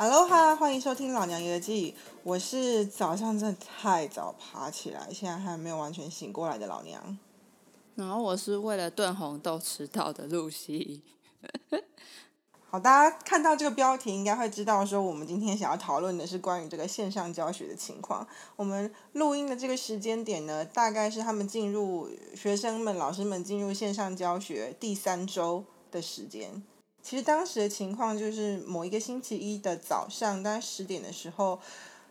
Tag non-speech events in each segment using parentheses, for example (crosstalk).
哈喽哈，欢迎收听老娘爷记。我是早上真的太早爬起来，现在还没有完全醒过来的老娘。然后我是为了炖红豆迟到的露西。好，大家看到这个标题，应该会知道说，我们今天想要讨论的是关于这个线上教学的情况。我们录音的这个时间点呢，大概是他们进入学生们、老师们进入线上教学第三周的时间。其实当时的情况就是某一个星期一的早上，大概十点的时候，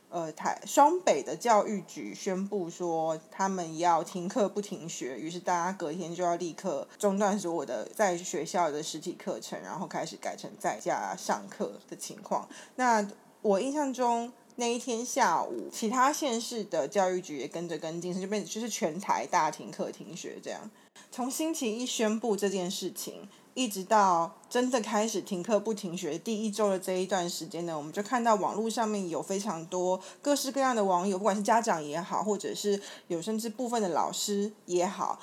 呃，台双北的教育局宣布说他们要停课不停学，于是大家隔天就要立刻中断所有的在学校的实体课程，然后开始改成在家上课的情况。那我印象中那一天下午，其他县市的教育局也跟着跟进，就变就是全台大停课停学这样。从星期一宣布这件事情。一直到真的开始停课不停学第一周的这一段时间呢，我们就看到网络上面有非常多各式各样的网友，不管是家长也好，或者是有甚至部分的老师也好，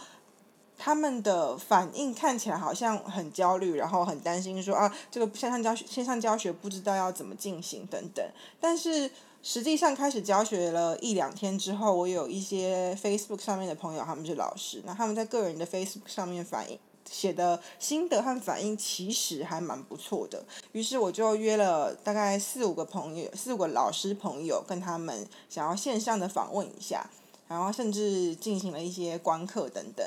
他们的反应看起来好像很焦虑，然后很担心说啊，这个线上教学线上教学不知道要怎么进行等等。但是实际上开始教学了一两天之后，我有一些 Facebook 上面的朋友，他们是老师，那他们在个人的 Facebook 上面反映。写的心得和反应其实还蛮不错的，于是我就约了大概四五个朋友，四五个老师朋友，跟他们想要线上的访问一下，然后甚至进行了一些观课等等。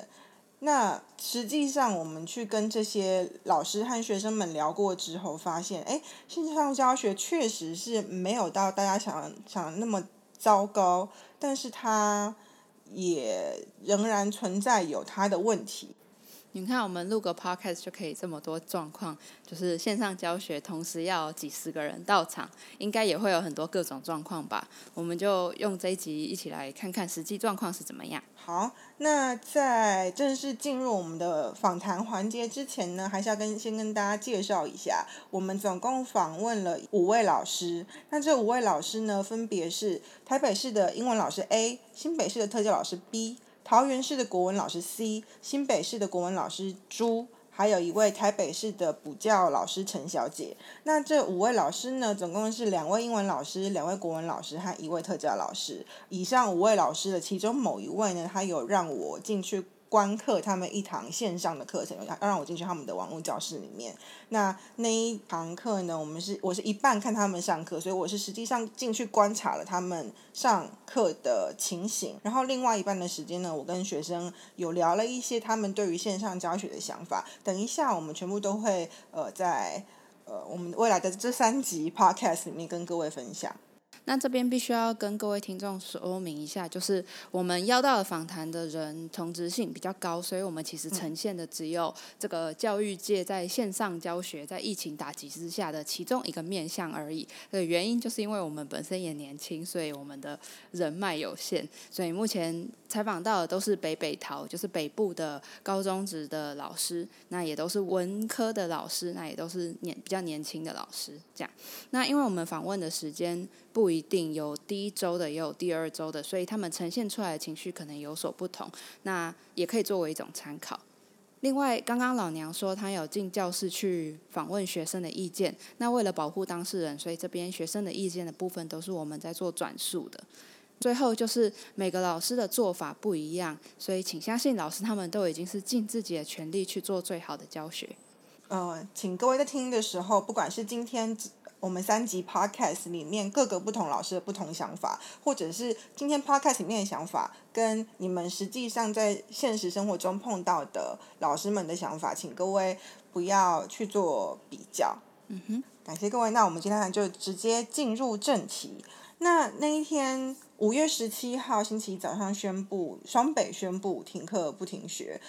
那实际上我们去跟这些老师和学生们聊过之后，发现，哎，线上教学确实是没有到大家想想那么糟糕，但是它也仍然存在有它的问题。你看，我们录个 podcast 就可以这么多状况，就是线上教学，同时要几十个人到场，应该也会有很多各种状况吧？我们就用这一集一起来看看实际状况是怎么样。好，那在正式进入我们的访谈环节之前呢，还是要跟先跟大家介绍一下，我们总共访问了五位老师。那这五位老师呢，分别是台北市的英文老师 A，新北市的特教老师 B。桃园市的国文老师 C，新北市的国文老师朱，还有一位台北市的补教老师陈小姐。那这五位老师呢，总共是两位英文老师、两位国文老师和一位特教老师。以上五位老师的其中某一位呢，他有让我进去。观课他们一堂线上的课程，要让我进去他们的网络教室里面。那那一堂课呢，我们是我是一半看他们上课，所以我是实际上进去观察了他们上课的情形。然后另外一半的时间呢，我跟学生有聊了一些他们对于线上教学的想法。等一下我们全部都会呃在呃我们未来的这三集 podcast 里面跟各位分享。那这边必须要跟各位听众说明一下，就是我们邀到的访谈的人同质性比较高，所以我们其实呈现的只有这个教育界在线上教学在疫情打击之下的其中一个面向而已。的原因就是因为我们本身也年轻，所以我们的人脉有限，所以目前采访到的都是北北桃，就是北部的高中职的老师，那也都是文科的老师，那也都是年比较年轻的老师。这样，那因为我们访问的时间不一。定有第一周的，也有第二周的，所以他们呈现出来的情绪可能有所不同。那也可以作为一种参考。另外，刚刚老娘说她有进教室去访问学生的意见，那为了保护当事人，所以这边学生的意见的部分都是我们在做转述的。最后就是每个老师的做法不一样，所以请相信老师他们都已经是尽自己的全力去做最好的教学。呃，请各位在听的时候，不管是今天。我们三集 podcast 里面各个不同老师的不同想法，或者是今天 podcast 里面的想法，跟你们实际上在现实生活中碰到的老师们的想法，请各位不要去做比较。嗯哼，感谢各位。那我们今天就直接进入正题。那那一天五月十七号星期一早上宣布，双北宣布停课不停学，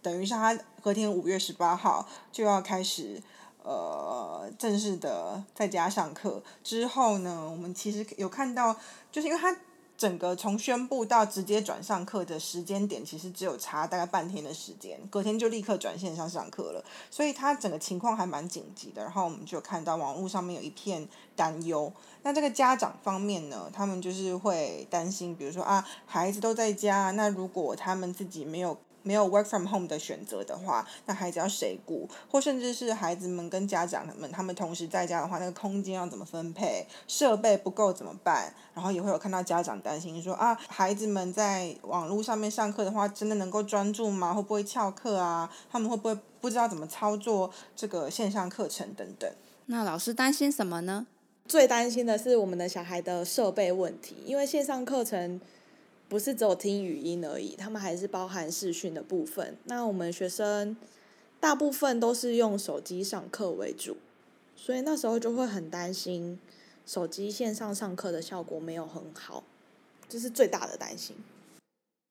等于是他隔天五月十八号就要开始。呃，正式的在家上课之后呢，我们其实有看到，就是因为他整个从宣布到直接转上课的时间点，其实只有差大概半天的时间，隔天就立刻转线上上课了，所以他整个情况还蛮紧急的。然后我们就看到网络上面有一片担忧，那这个家长方面呢，他们就是会担心，比如说啊，孩子都在家，那如果他们自己没有没有 work from home 的选择的话，那孩子要谁顾？或甚至是孩子们跟家长们他们同时在家的话，那个空间要怎么分配？设备不够怎么办？然后也会有看到家长担心说啊，孩子们在网络上面上课的话，真的能够专注吗？会不会翘课啊？他们会不会不知道怎么操作这个线上课程等等？那老师担心什么呢？最担心的是我们的小孩的设备问题，因为线上课程。不是只有听语音而已，他们还是包含视讯的部分。那我们学生大部分都是用手机上课为主，所以那时候就会很担心手机线上上课的效果没有很好，这是最大的担心。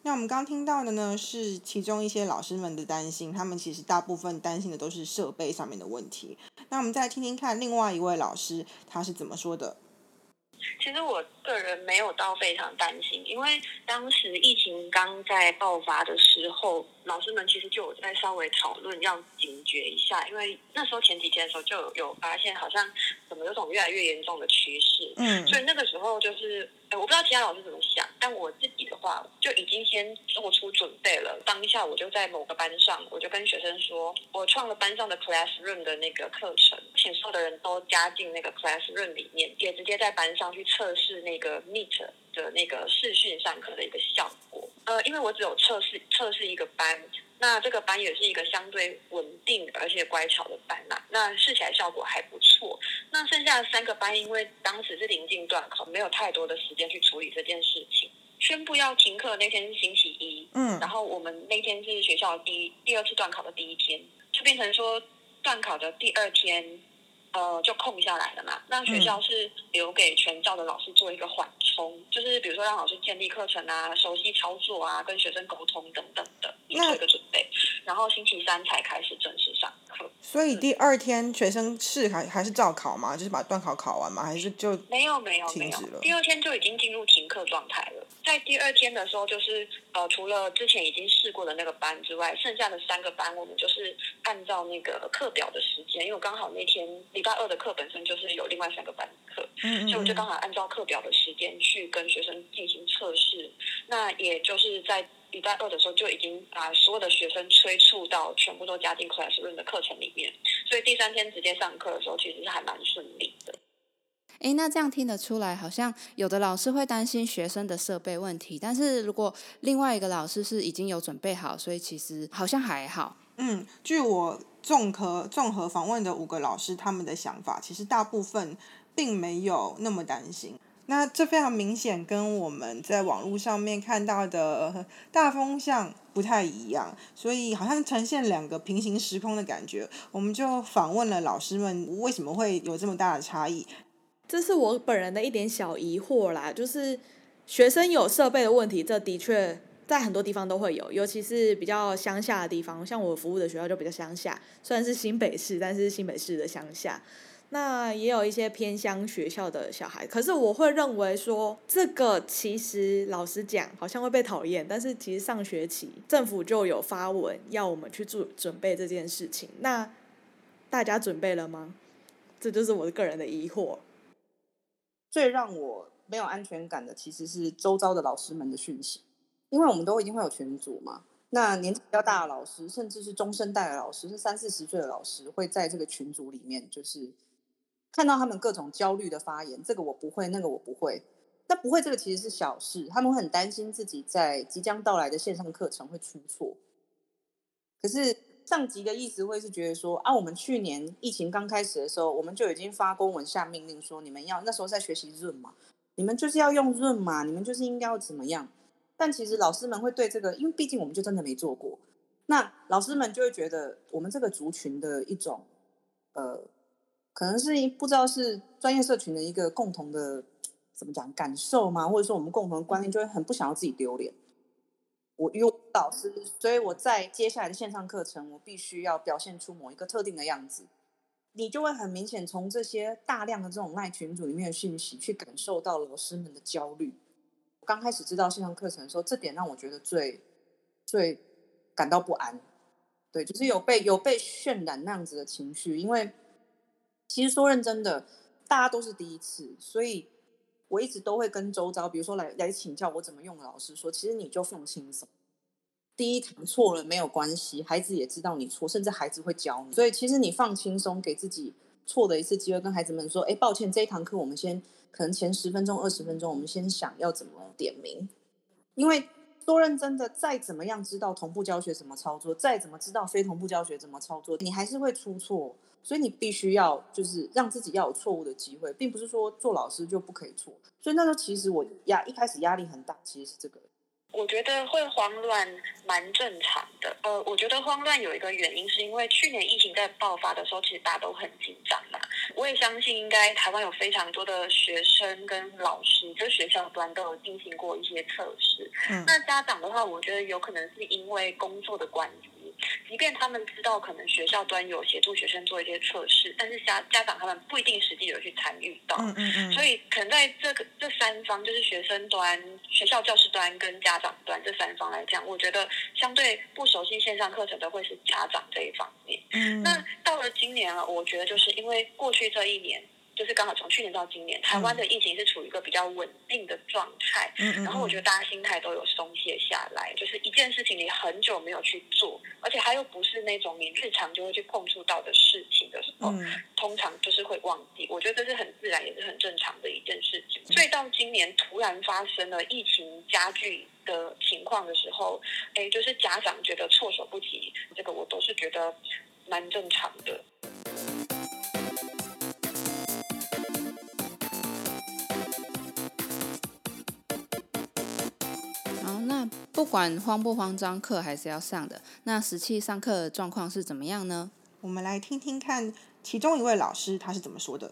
那我们刚听到的呢，是其中一些老师们的担心，他们其实大部分担心的都是设备上面的问题。那我们再听听看另外一位老师他是怎么说的。其实我个人没有到非常担心，因为当时疫情刚在爆发的时候，老师们其实就有在稍微讨论要警觉一下，因为那时候前几天的时候就有有发现，好像怎么有种越来越严重的趋势，嗯，所以那个时候就是。我不知道其他老师怎么想，我自己的话就已经先做出准备了。当下我就在某个班上，我就跟学生说，我创了班上的 Classroom 的那个课程，请所有的人都加进那个 Classroom 里面，也直接在班上去测试那个 Meet 的那个视讯上课的一个效果。呃，因为我只有测试测试一个班。那这个班也是一个相对稳定而且乖巧的班呐，那试起来效果还不错。那剩下的三个班，因为当时是临近段考，没有太多的时间去处理这件事情。宣布要停课那天是星期一，嗯，然后我们那天是学校第一第二次段考的第一天，就变成说段考的第二天。呃，就空下来了嘛。那学校是留给全校的老师做一个缓冲，就是比如说让老师建立课程啊，熟悉操作啊，跟学生沟通等等的，做一个准备。然后星期三才开始正式上课。所以第二天学生是还还是照考吗？就是把段考考完吗？还是就没有没有没有？第二天就已经进入停课状态了。在第二天的时候，就是呃，除了之前已经试过的那个班之外，剩下的三个班我们就是按照那个课表的时间，因为我刚好那天。礼拜二的课本身就是有另外三个班课，所以我就刚好按照课表的时间去跟学生进行测试。那也就是在礼拜二的时候就已经把所有的学生催促到全部都加进 Classroom 的课程里面，所以第三天直接上课的时候其实是还蛮顺利诶。那这样听得出来，好像有的老师会担心学生的设备问题，但是如果另外一个老师是已经有准备好，所以其实好像还好。嗯，据我。综合综合访问的五个老师，他们的想法其实大部分并没有那么担心。那这非常明显跟我们在网络上面看到的大风向不太一样，所以好像呈现两个平行时空的感觉。我们就访问了老师们，为什么会有这么大的差异？这是我本人的一点小疑惑啦，就是学生有设备的问题，这的确。在很多地方都会有，尤其是比较乡下的地方，像我服务的学校就比较乡下，虽然是新北市，但是新北市的乡下。那也有一些偏乡学校的小孩，可是我会认为说，这个其实老实讲，好像会被讨厌。但是其实上学期政府就有发文要我们去做准备这件事情，那大家准备了吗？这就是我个人的疑惑。最让我没有安全感的，其实是周遭的老师们的讯息。因为我们都一定会有群组嘛，那年纪比较大的老师，甚至是中生代的老师，是三四十岁的老师，会在这个群组里面，就是看到他们各种焦虑的发言，这个我不会，那个我不会，那不会这个其实是小事，他们会很担心自己在即将到来的线上课程会出错。可是上级的意思会是觉得说，啊，我们去年疫情刚开始的时候，我们就已经发公文下命令说，你们要那时候在学习润嘛，你们就是要用润嘛，你们就是应该要怎么样。但其实老师们会对这个，因为毕竟我们就真的没做过，那老师们就会觉得我们这个族群的一种，呃，可能是不知道是专业社群的一个共同的怎么讲感受吗？或者说我们共同的观念，就会很不想要自己丢脸。我因为老师，所以我在接下来的线上课程，我必须要表现出某一个特定的样子，你就会很明显从这些大量的这种赖群组里面的讯息，去感受到老师们的焦虑。刚开始知道线上课程的时候，这点让我觉得最最感到不安。对，就是有被有被渲染那样子的情绪。因为其实说认真的，大家都是第一次，所以我一直都会跟周遭，比如说来来请教我怎么用的老师说，其实你就放轻松。第一堂错了没有关系，孩子也知道你错，甚至孩子会教你。所以其实你放轻松，给自己错的一次机会，跟孩子们说：“哎，抱歉，这一堂课我们先可能前十分钟、二十分钟，我们先想要怎么点名。”因为多认真的，再怎么样知道同步教学怎么操作，再怎么知道非同步教学怎么操作，你还是会出错。所以你必须要就是让自己要有错误的机会，并不是说做老师就不可以错。所以那时候其实我压一开始压力很大，其实是这个。我觉得会慌乱蛮正常的。呃，我觉得慌乱有一个原因，是因为去年疫情在爆发的时候，其实大家都很紧张嘛。我也相信，应该台湾有非常多的学生跟老师，就学校端都有进行过一些测试。嗯。那家长的话，我觉得有可能是因为工作的关系。即便他们知道可能学校端有协助学生做一些测试，但是家家长他们不一定实际有去参与到，嗯嗯嗯，所以可能在这个这三方，就是学生端、学校教师端跟家长端这三方来讲，我觉得相对不熟悉线上课程的会是家长这一方面。嗯，那到了今年了，我觉得就是因为过去这一年。就是刚好从去年到今年，台湾的疫情是处于一个比较稳定的状态，然后我觉得大家心态都有松懈下来。就是一件事情你很久没有去做，而且它又不是那种你日常就会去碰触到的事情的时候，通常就是会忘记。我觉得这是很自然也是很正常的一件事情。所以到今年突然发生了疫情加剧的情况的时候，哎，就是家长觉得措手不及，这个我都是觉得蛮正常的。管慌不慌张，课还是要上的。那实际上课状况是怎么样呢？我们来听听看其中一位老师他是怎么说的。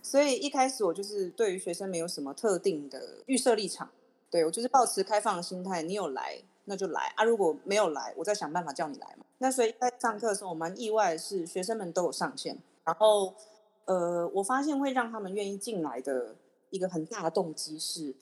所以一开始我就是对于学生没有什么特定的预设立场，对我就是保持开放的心态。你有来那就来啊，如果没有来，我再想办法叫你来嘛。那所以在上课的时候，我蛮意外的是学生们都有上线。然后呃，我发现会让他们愿意进来的一个很大的动机是，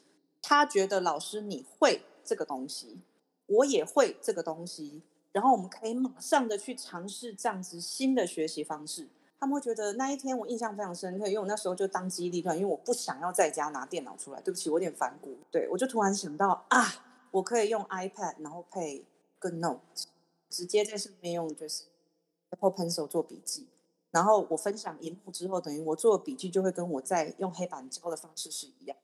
他觉得老师你会。这个东西，我也会这个东西，然后我们可以马上的去尝试这样子新的学习方式。他们会觉得那一天我印象非常深刻，因为我那时候就当机立断，因为我不想要在家拿电脑出来。对不起，我有点反骨。对我就突然想到啊，我可以用 iPad，然后配个 Note，直接在上面用就是 Apple Pencil 做笔记，然后我分享荧幕之后，等于我做笔记就会跟我在用黑板教的方式是一样。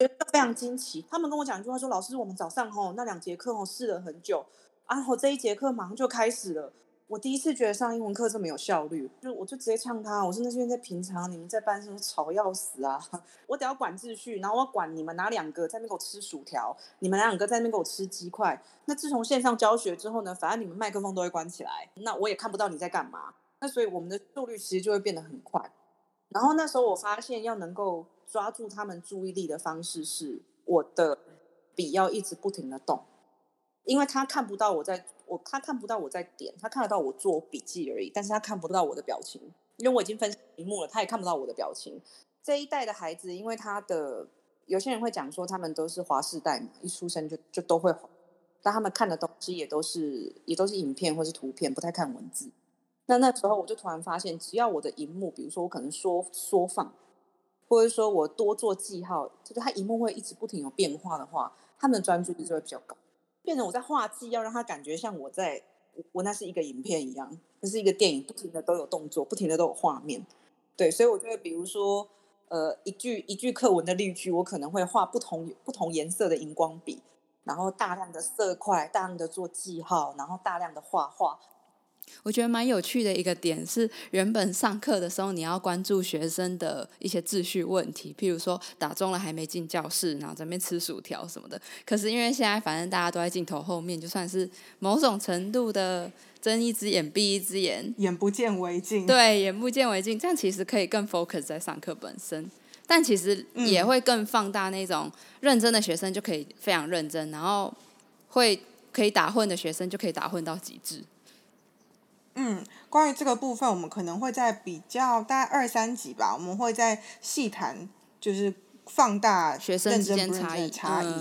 觉得非常惊奇，他们跟我讲一句话说：“老师，我们早上吼那两节课吼试了很久，啊，我这一节课马上就开始了。我第一次觉得上英文课这么有效率，就我就直接呛他，我说那是因为在平常你们在班上吵要死啊，(laughs) 我得要管秩序，然后我管你们哪两个在那边给我吃薯条，你们哪两个在那边给我吃鸡块。那自从线上教学之后呢，反正你们麦克风都会关起来，那我也看不到你在干嘛。那所以我们的速率其实就会变得很快。然后那时候我发现要能够。抓住他们注意力的方式是，我的笔要一直不停的动，因为他看不到我在，我他看不到我在点，他看得到我做笔记而已，但是他看不到我的表情，因为我已经分屏幕了，他也看不到我的表情。这一代的孩子，因为他的有些人会讲说，他们都是华世代嘛，一出生就就都会，但他们看的东西也都是也都是影片或是图片，不太看文字。那那时候我就突然发现，只要我的荧幕，比如说我可能缩缩放。或者说我多做记号，就是他荧幕会一直不停有变化的话，他们的专注力就会比较高。变成我在画记，要让他感觉像我在我那是一个影片一样，那是一个电影，不停的都有动作，不停的都有画面。对，所以我觉得，比如说，呃，一句一句课文的例句，我可能会画不同不同颜色的荧光笔，然后大量的色块，大量的做记号，然后大量的画画。我觉得蛮有趣的一个点是，原本上课的时候你要关注学生的一些秩序问题，譬如说打钟了还没进教室，然后在那边吃薯条什么的。可是因为现在反正大家都在镜头后面，就算是某种程度的睁一只眼闭一只眼，眼不见为净。对，眼不见为净，这样其实可以更 focus 在上课本身，但其实也会更放大那种认真的学生就可以非常认真，然后会可以打混的学生就可以打混到极致。嗯，关于这个部分，我们可能会在比较大概二三集吧，我们会在细谈，就是放大学生之间差异。差异。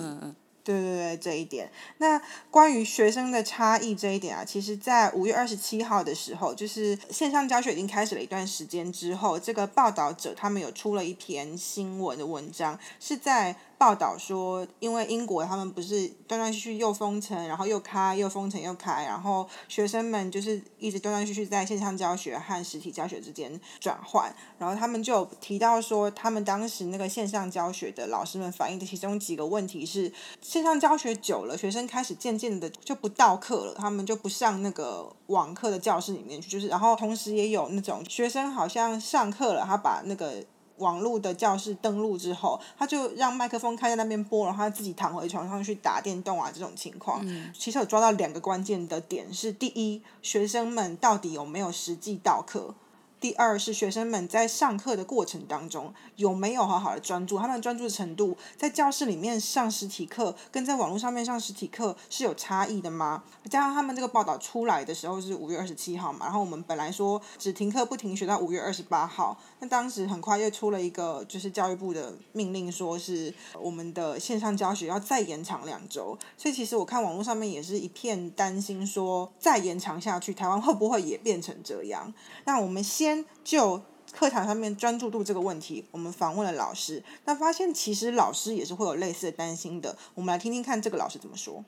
对对对，这一点。那关于学生的差异这一点啊，其实，在五月二十七号的时候，就是线上教学已经开始了一段时间之后，这个报道者他们有出了一篇新闻的文章，是在。报道说，因为英国他们不是断断续续又封城，然后又开，又封城又开，然后学生们就是一直断断续续在线上教学和实体教学之间转换，然后他们就提到说，他们当时那个线上教学的老师们反映的其中几个问题是，线上教学久了，学生开始渐渐的就不到课了，他们就不上那个网课的教室里面去，就是然后同时也有那种学生好像上课了，他把那个。网络的教室登录之后，他就让麦克风开在那边播，然后他自己躺回床上去打电动啊，这种情况，其实有抓到两个关键的点是：第一，学生们到底有没有实际到课？第二是学生们在上课的过程当中有没有好好的专注，他们专注的程度在教室里面上实体课跟在网络上面上实体课是有差异的吗？加上他们这个报道出来的时候是五月二十七号嘛，然后我们本来说只停课不停学到五月二十八号，那当时很快又出了一个就是教育部的命令，说是我们的线上教学要再延长两周，所以其实我看网络上面也是一片担心，说再延长下去，台湾会不会也变成这样？那我们先。就课堂上面专注度这个问题，我们访问了老师，那发现其实老师也是会有类似的担心的。我们来听听看这个老师怎么说。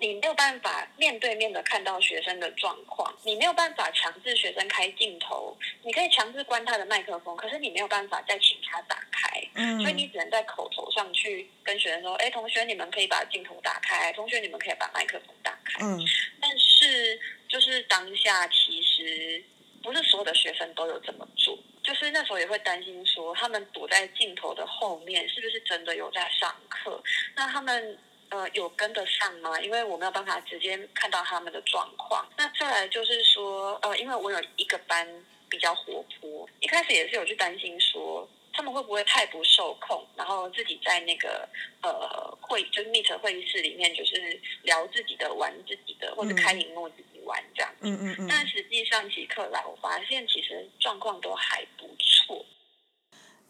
你没有办法面对面的看到学生的状况，你没有办法强制学生开镜头，你可以强制关他的麦克风，可是你没有办法再请他打开，嗯所以你只能在口头上去跟学生说：“哎，同学，你们可以把镜头打开，同学，你们可以把麦克风打开。”嗯，但是就是当下其实。不是所有的学生都有这么做，就是那时候也会担心说，他们躲在镜头的后面，是不是真的有在上课？那他们呃有跟得上吗？因为我没有办法直接看到他们的状况。那再来就是说，呃，因为我有一个班比较活泼，一开始也是有去担心说。他们会不会太不受控，然后自己在那个呃会就是 Meet 会议室里面，就是聊自己的、玩自己的，或者开荧幕自己玩这样。嗯嗯嗯。但实际上即刻来，我发现其实状况都还不错。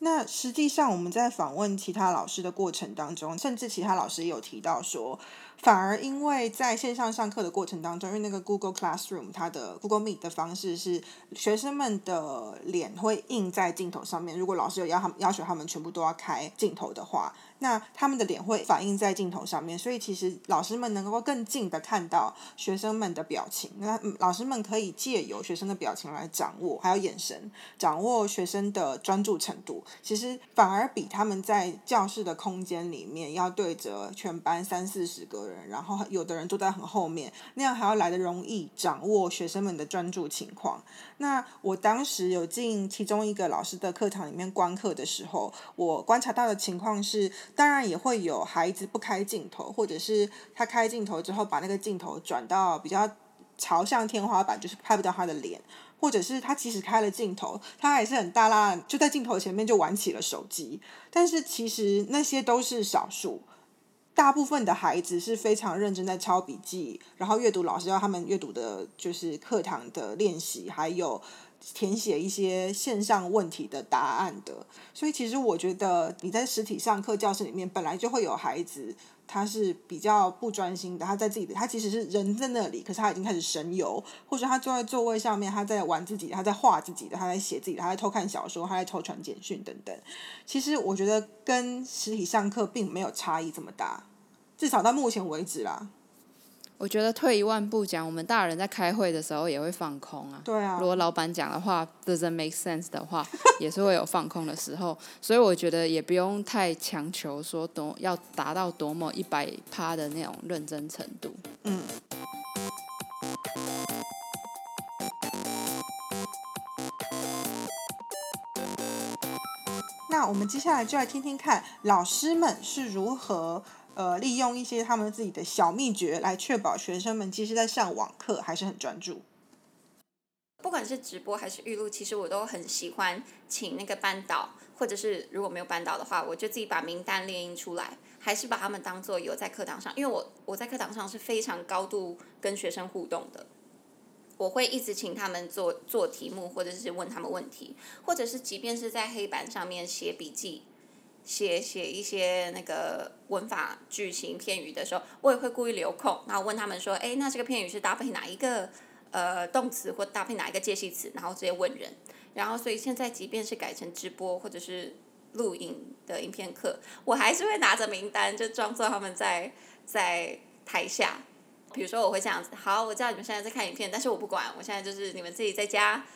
那实际上我们在访问其他老师的过程当中，甚至其他老师也有提到说。反而因为在线上上课的过程当中，因为那个 Google Classroom 它的 Google Meet 的方式是学生们的脸会印在镜头上面，如果老师有要他们要求他们全部都要开镜头的话。那他们的脸会反映在镜头上面，所以其实老师们能够更近的看到学生们的表情。那老师们可以借由学生的表情来掌握，还有眼神，掌握学生的专注程度。其实反而比他们在教室的空间里面要对着全班三四十个人，然后有的人坐在很后面，那样还要来的容易掌握学生们的专注情况。那我当时有进其中一个老师的课堂里面观课的时候，我观察到的情况是。当然也会有孩子不开镜头，或者是他开镜头之后把那个镜头转到比较朝向天花板，就是拍不到他的脸，或者是他即使开了镜头，他还是很大啦，就在镜头前面就玩起了手机。但是其实那些都是少数，大部分的孩子是非常认真在抄笔记，然后阅读老师要他们阅读的就是课堂的练习，还有。填写一些线上问题的答案的，所以其实我觉得你在实体上课教室里面本来就会有孩子，他是比较不专心的，他在自己的，他其实是人在那里，可是他已经开始神游，或者他坐在座位上面，他在玩自己，他在画自己的，他在写自己，他在偷看小说，他在偷传简讯等等。其实我觉得跟实体上课并没有差异这么大，至少到目前为止啦。我觉得退一万步讲，我们大人在开会的时候也会放空啊。对啊。如果老板讲的话 doesn't make sense 的话，(laughs) 也是会有放空的时候。所以我觉得也不用太强求说多要达到多么一百趴的那种认真程度。嗯。那我们接下来就来听听看老师们是如何。呃，利用一些他们自己的小秘诀来确保学生们，即使在上网课还是很专注。不管是直播还是预录，其实我都很喜欢请那个班导，或者是如果没有班导的话，我就自己把名单列印出来，还是把他们当做有在课堂上，因为我我在课堂上是非常高度跟学生互动的，我会一直请他们做做题目，或者是问他们问题，或者是即便是在黑板上面写笔记。写写一些那个文法句型片语的时候，我也会故意留空，然后问他们说，哎，那这个片语是搭配哪一个呃动词或搭配哪一个介系词，然后直接问人。然后所以现在即便是改成直播或者是录影的影片课，我还是会拿着名单，就装作他们在在台下。比如说我会这样子，好，我知道你们现在在看影片，但是我不管，我现在就是你们自己在家，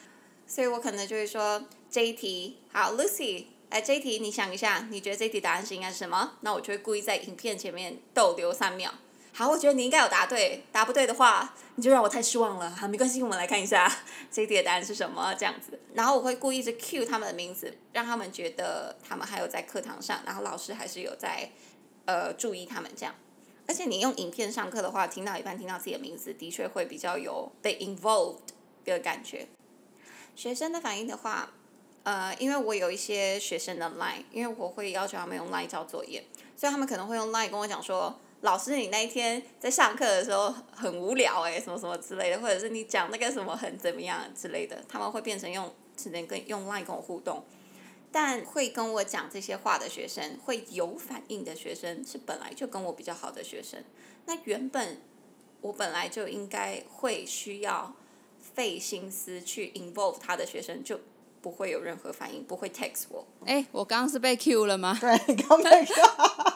所以我可能就会说这一题，好，Lucy，来这一题你想一下，你觉得这一题答案是应该是什么？那我就会故意在影片前面逗留三秒。好，我觉得你应该有答对，答不对的话，你就让我太失望了。好，没关系，我们来看一下这一题的答案是什么，这样子。然后我会故意是 cue 他们的名字，让他们觉得他们还有在课堂上，然后老师还是有在呃注意他们这样。而且你用影片上课的话，听到一半听到自己的名字，的确会比较有被 involved 的感觉。学生的反应的话，呃，因为我有一些学生的 line，因为我会要求他们用 line 交作业，所以他们可能会用 line 跟我讲说，老师你那一天在上课的时候很无聊诶，什么什么之类的，或者是你讲那个什么很怎么样之类的，他们会变成用只能跟用 line 跟我互动。但会跟我讲这些话的学生，会有反应的学生，是本来就跟我比较好的学生。那原本我本来就应该会需要费心思去 involve 他的学生，就不会有任何反应，不会 text 我。哎，我刚刚是被 Q 了吗？对，刚那个。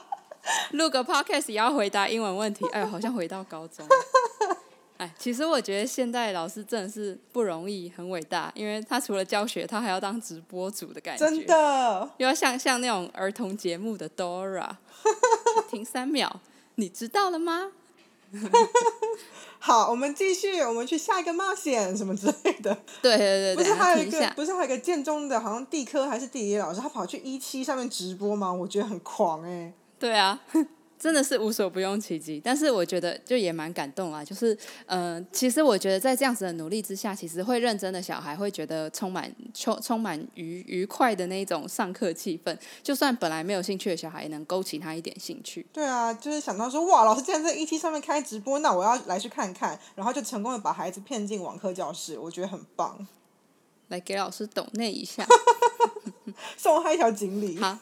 (laughs) 录个 podcast 也要回答英文问题，哎，好像回到高中。(laughs) 哎，其实我觉得现代老师真的是不容易，很伟大，因为他除了教学，他还要当直播主的感觉，真的，又要像像那种儿童节目的 Dora，(laughs) 停三秒，你知道了吗？(laughs) 好，我们继续，我们去下一个冒险什么之类的。(laughs) 对对对，不是还有一个，不是还有一个建中的，好像地科还是地理老师，他跑去一期上面直播吗？我觉得很狂哎。对啊。真的是无所不用其极，但是我觉得就也蛮感动啊。就是，呃，其实我觉得在这样子的努力之下，其实会认真的小孩会觉得充满充充满愉愉快的那种上课气氛。就算本来没有兴趣的小孩，也能勾起他一点兴趣。对啊，就是想到说，哇，老师竟然在 E T 上面开直播，那我要来去看看，然后就成功的把孩子骗进网课教室，我觉得很棒。来给老师抖那一下，(laughs) 送他一条锦鲤。好。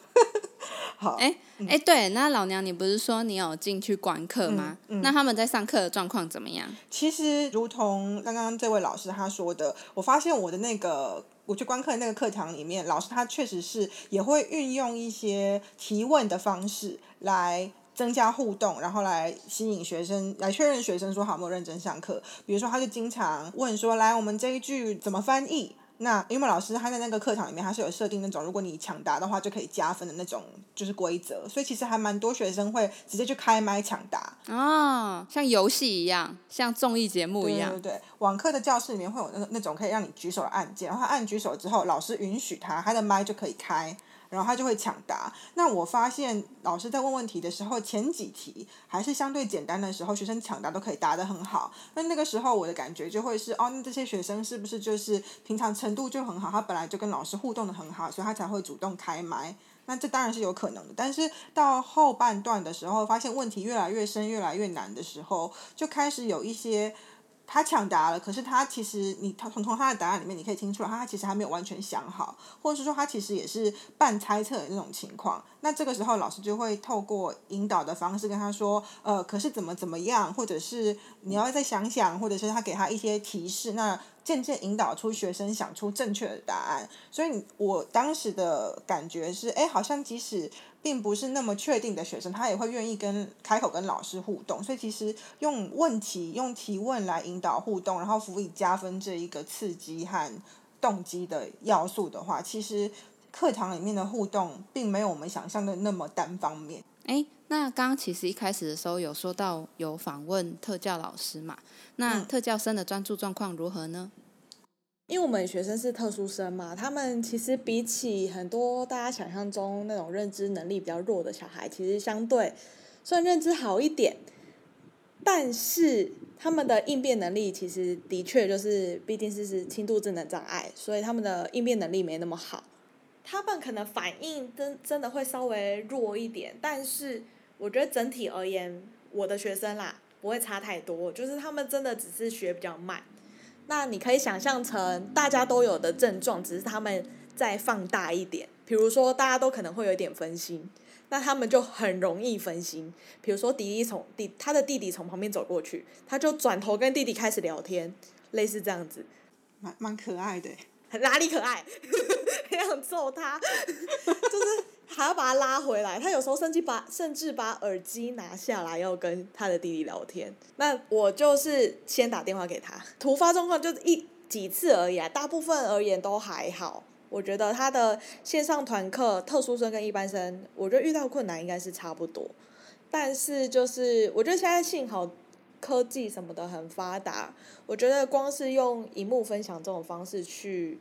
好，哎哎，对，那老娘，你不是说你有进去观课吗？那他们在上课的状况怎么样？其实，如同刚刚这位老师他说的，我发现我的那个我去观课那个课堂里面，老师他确实是也会运用一些提问的方式来增加互动，然后来吸引学生，来确认学生说好没有认真上课。比如说，他就经常问说：“来，我们这一句怎么翻译？”那因为老师他在那个课堂里面，他是有设定那种如果你抢答的话就可以加分的那种就是规则，所以其实还蛮多学生会直接去开麦抢答。哦，像游戏一样，像综艺节目一样。对对对，网课的教室里面会有那那种可以让你举手的按键，然后按举手之后，老师允许他，他的麦就可以开。然后他就会抢答。那我发现老师在问问题的时候，前几题还是相对简单的时候，学生抢答都可以答得很好。那那个时候我的感觉就会是，哦，那这些学生是不是就是平常程度就很好？他本来就跟老师互动的很好，所以他才会主动开麦。那这当然是有可能的。但是到后半段的时候，发现问题越来越深、越来越难的时候，就开始有一些。他抢答了，可是他其实你从从他的答案里面，你可以听出来，他其实还没有完全想好，或者是说他其实也是半猜测的那种情况。那这个时候老师就会透过引导的方式跟他说，呃，可是怎么怎么样，或者是你要再想想，或者是他给他一些提示，那渐渐引导出学生想出正确的答案。所以我当时的感觉是，哎，好像即使。并不是那么确定的学生，他也会愿意跟开口跟老师互动，所以其实用问题、用提问来引导互动，然后辅以加分这一个刺激和动机的要素的话，其实课堂里面的互动并没有我们想象的那么单方面。哎，那刚刚其实一开始的时候有说到有访问特教老师嘛？那特教生的专注状况如何呢？因为我们学生是特殊生嘛，他们其实比起很多大家想象中那种认知能力比较弱的小孩，其实相对算认知好一点，但是他们的应变能力其实的确就是毕竟是是轻度智能障碍，所以他们的应变能力没那么好，他们可能反应真真的会稍微弱一点，但是我觉得整体而言，我的学生啦不会差太多，就是他们真的只是学比较慢。那你可以想象成大家都有的症状，只是他们再放大一点。比如说大家都可能会有一点分心，那他们就很容易分心。比如说弟弟从弟他的弟弟从旁边走过去，他就转头跟弟弟开始聊天，类似这样子，蛮蛮可爱的。哪里可爱？(laughs) 很想揍他，就 (laughs) 是还要把他拉回来。他有时候甚至把甚至把耳机拿下来，要跟他的弟弟聊天。那我就是先打电话给他。突发状况就一几次而已啊，大部分而言都还好。我觉得他的线上团课，特殊生跟一般生，我觉得遇到困难应该是差不多。但是就是我觉得现在幸好科技什么的很发达，我觉得光是用荧幕分享这种方式去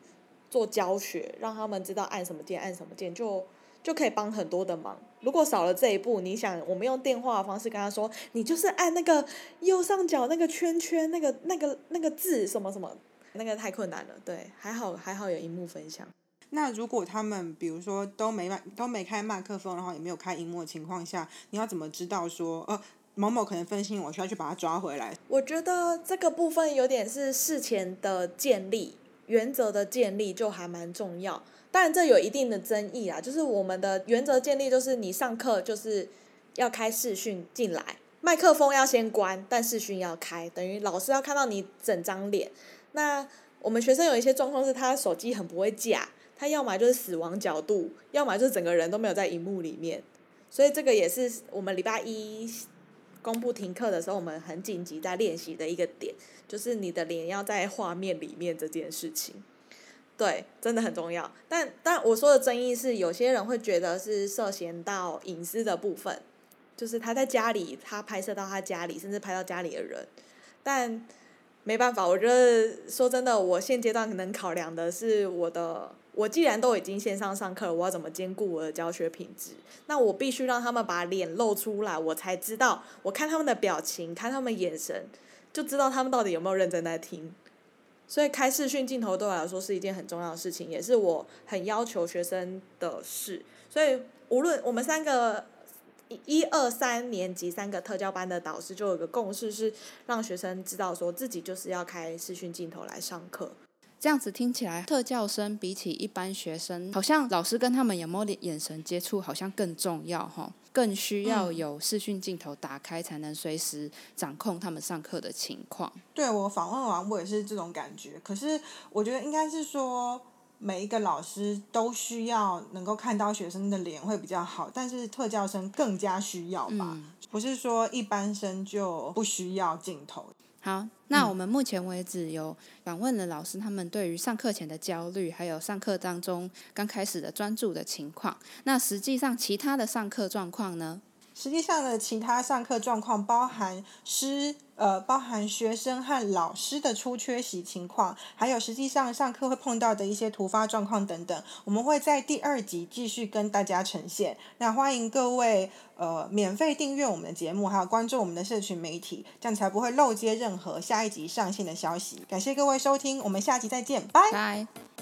做教学，让他们知道按什么键按什么键，就就可以帮很多的忙。如果少了这一步，你想我们用电话的方式跟他说，你就是按那个右上角那个圈圈，那个那个那个字什么什么，那个太困难了。对，还好还好有荧幕分享。那如果他们比如说都没麦都没开麦克风，然后也没有开荧幕的情况下，你要怎么知道说呃某某可能分心，我需要去把他抓回来？我觉得这个部分有点是事前的建立原则的建立就还蛮重要，当然这有一定的争议啊。就是我们的原则建立就是你上课就是要开视讯进来，麦克风要先关，但视讯要开，等于老师要看到你整张脸。那我们学生有一些状况是他的手机很不会架。他要么就是死亡角度，要么就是整个人都没有在荧幕里面，所以这个也是我们礼拜一公布停课的时候，我们很紧急在练习的一个点，就是你的脸要在画面里面这件事情，对，真的很重要。但但我说的争议是，有些人会觉得是涉嫌到隐私的部分，就是他在家里，他拍摄到他家里，甚至拍到家里的人，但没办法，我觉得说真的，我现阶段能考量的是我的。我既然都已经线上上课了，我要怎么兼顾我的教学品质？那我必须让他们把脸露出来，我才知道。我看他们的表情，看他们眼神，就知道他们到底有没有认真在听。所以开视讯镜头对我来说是一件很重要的事情，也是我很要求学生的事。所以无论我们三个一、一二三年级三个特教班的导师，就有个共识是让学生知道，说自己就是要开视讯镜头来上课。这样子听起来，特教生比起一般学生，好像老师跟他们有没有眼神接触，好像更重要哈，更需要有视讯镜头打开，才能随时掌控他们上课的情况。对我访问完，我也是这种感觉。可是我觉得应该是说，每一个老师都需要能够看到学生的脸会比较好，但是特教生更加需要吧？不是说一般生就不需要镜头。好，那我们目前为止有访问了老师，他们对于上课前的焦虑，还有上课当中刚开始的专注的情况。那实际上其他的上课状况呢？实际上的其他上课状况包含师呃，包含学生和老师的出缺席情况，还有实际上上课会碰到的一些突发状况等等，我们会在第二集继续跟大家呈现。那欢迎各位呃免费订阅我们的节目，还有关注我们的社群媒体，这样才不会漏接任何下一集上线的消息。感谢各位收听，我们下集再见，拜拜。